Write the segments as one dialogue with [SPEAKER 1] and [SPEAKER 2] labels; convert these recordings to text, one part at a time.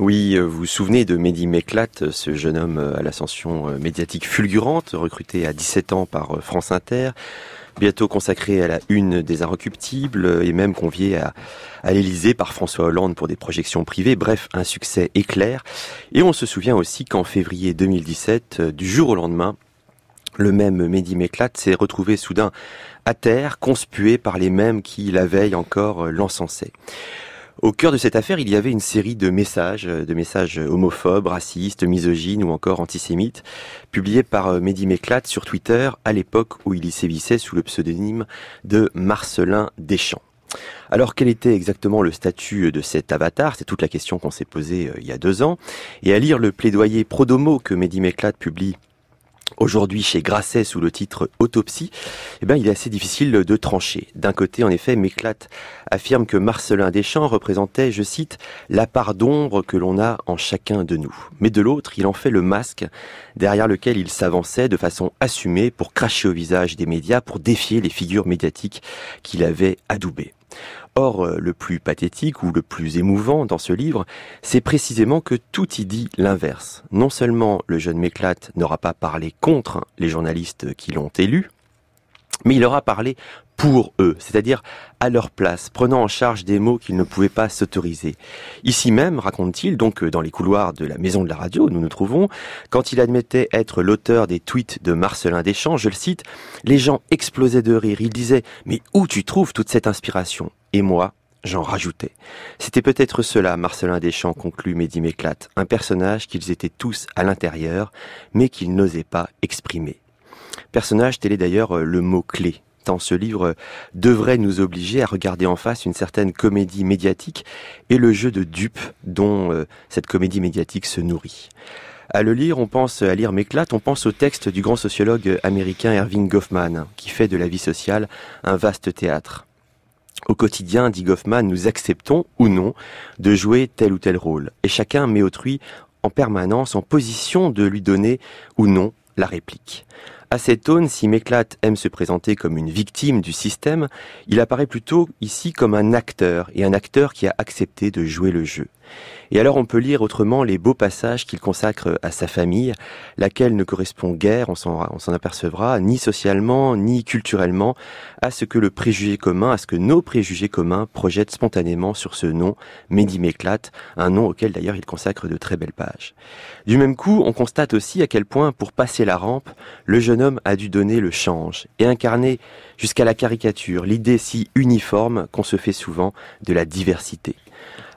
[SPEAKER 1] Oui, euh, vous vous souvenez de Mehdi Meklat, ce jeune homme euh, à l'ascension euh, médiatique fulgurante, recruté à 17 ans par France Inter, bientôt consacré à la une des Inrecuptibles et même convié à, à l'Élysée par François Hollande pour des projections privées. Bref, un succès éclair. Et on se souvient aussi qu'en février 2017, du jour au lendemain, le même Mehdi Meklat s'est retrouvé soudain à terre, conspué par les mêmes qui, la veille encore, l'encensaient. Au cœur de cette affaire, il y avait une série de messages, de messages homophobes, racistes, misogynes ou encore antisémites, publiés par euh, Mehdi Meklat sur Twitter à l'époque où il y sévissait sous le pseudonyme de Marcelin Deschamps. Alors quel était exactement le statut de cet avatar? C'est toute la question qu'on s'est posée euh, il y a deux ans. Et à lire le plaidoyer Prodomo que Mehdi Meklat publie Aujourd'hui, chez Grasset, sous le titre Autopsie, eh ben, il est assez difficile de trancher. D'un côté, en effet, Méclate affirme que Marcelin Deschamps représentait, je cite, la part d'ombre que l'on a en chacun de nous. Mais de l'autre, il en fait le masque derrière lequel il s'avançait de façon assumée pour cracher au visage des médias, pour défier les figures médiatiques qu'il avait adoubées. Or, euh, le plus pathétique ou le plus émouvant dans ce livre, c'est précisément que tout y dit l'inverse. Non seulement le jeune Méclate n'aura pas parlé contre les journalistes qui l'ont élu, mais il aura parlé pour eux, c'est-à-dire à leur place, prenant en charge des mots qu'ils ne pouvaient pas s'autoriser. Ici même, raconte-t-il, donc dans les couloirs de la maison de la radio où nous nous trouvons, quand il admettait être l'auteur des tweets de Marcelin Deschamps, je le cite, les gens explosaient de rire. Ils disaient, mais où tu trouves toute cette inspiration? Et moi, j'en rajoutais. C'était peut-être cela, Marcelin Deschamps conclut Mehdi Méclate, un personnage qu'ils étaient tous à l'intérieur, mais qu'ils n'osaient pas exprimer. Personnage, tel est d'ailleurs le mot clé ce livre devrait nous obliger à regarder en face une certaine comédie médiatique et le jeu de dupes dont euh, cette comédie médiatique se nourrit. À le lire, on pense à lire Méclate, on pense au texte du grand sociologue américain Erving Goffman, qui fait de la vie sociale un vaste théâtre. Au quotidien, dit Goffman, nous acceptons ou non de jouer tel ou tel rôle, et chacun met autrui en permanence en position de lui donner ou non la réplique. À cette aune, si Méclate aime se présenter comme une victime du système, il apparaît plutôt ici comme un acteur, et un acteur qui a accepté de jouer le jeu. Et alors on peut lire autrement les beaux passages qu'il consacre à sa famille, laquelle ne correspond guère, on s'en apercevra, ni socialement, ni culturellement, à ce que le préjugé commun, à ce que nos préjugés communs projettent spontanément sur ce nom, Mehdi Méclate, un nom auquel d'ailleurs il consacre de très belles pages. Du même coup, on constate aussi à quel point, pour passer la rampe, le jeune homme a dû donner le change et incarner jusqu'à la caricature l'idée si uniforme qu'on se fait souvent de la diversité.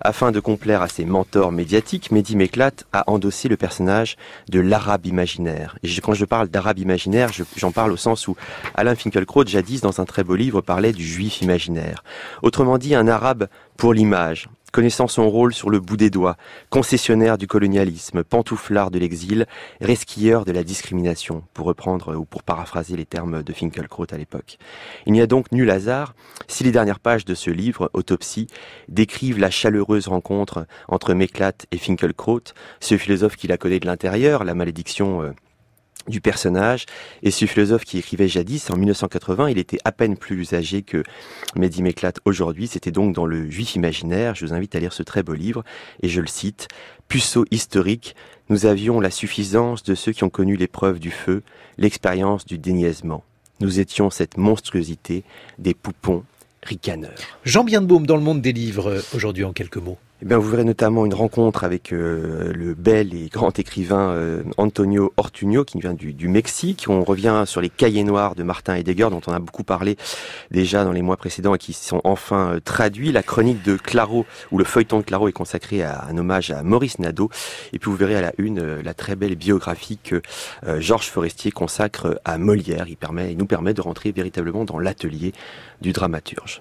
[SPEAKER 1] Afin de complaire à ses mentors médiatiques, Mehdi Meklat a endossé le personnage de l'arabe imaginaire. Et quand je parle d'arabe imaginaire, j'en parle au sens où Alain Finkielkraut, jadis dans un très beau livre, parlait du juif imaginaire. Autrement dit, un arabe pour l'image, connaissant son rôle sur le bout des doigts, concessionnaire du colonialisme, pantouflard de l'exil, resquilleur de la discrimination, pour reprendre ou pour paraphraser les termes de Finkelkraut à l'époque. Il n'y a donc nul hasard si les dernières pages de ce livre, Autopsie, décrivent la chaleureuse rencontre entre Méclat et Finkelkraut, ce philosophe qui la connaît de l'intérieur, la malédiction euh, du personnage. Et ce philosophe qui écrivait jadis, en 1980, il était à peine plus âgé que Mehdi Meklat aujourd'hui. C'était donc dans le Juif imaginaire. Je vous invite à lire ce très beau livre. Et je le cite. Puceau historique, nous avions la suffisance de ceux qui ont connu l'épreuve du feu, l'expérience du déniaisement. Nous étions cette monstruosité des poupons ricaneurs.
[SPEAKER 2] Jean Bienbaume dans le monde des livres, aujourd'hui en quelques mots.
[SPEAKER 1] Eh bien, vous verrez notamment une rencontre avec euh, le bel et grand écrivain euh, Antonio Ortuño, qui vient du, Mexique. On revient sur les cahiers noirs de Martin Heidegger, dont on a beaucoup parlé déjà dans les mois précédents et qui sont enfin euh, traduits. La chronique de Claro, ou le feuilleton de Claro, est consacré à un hommage à Maurice Nadeau. Et puis vous verrez à la une la très belle biographie que Georges Forestier consacre à Molière. Il, il nous permet de rentrer véritablement dans l'atelier du dramaturge.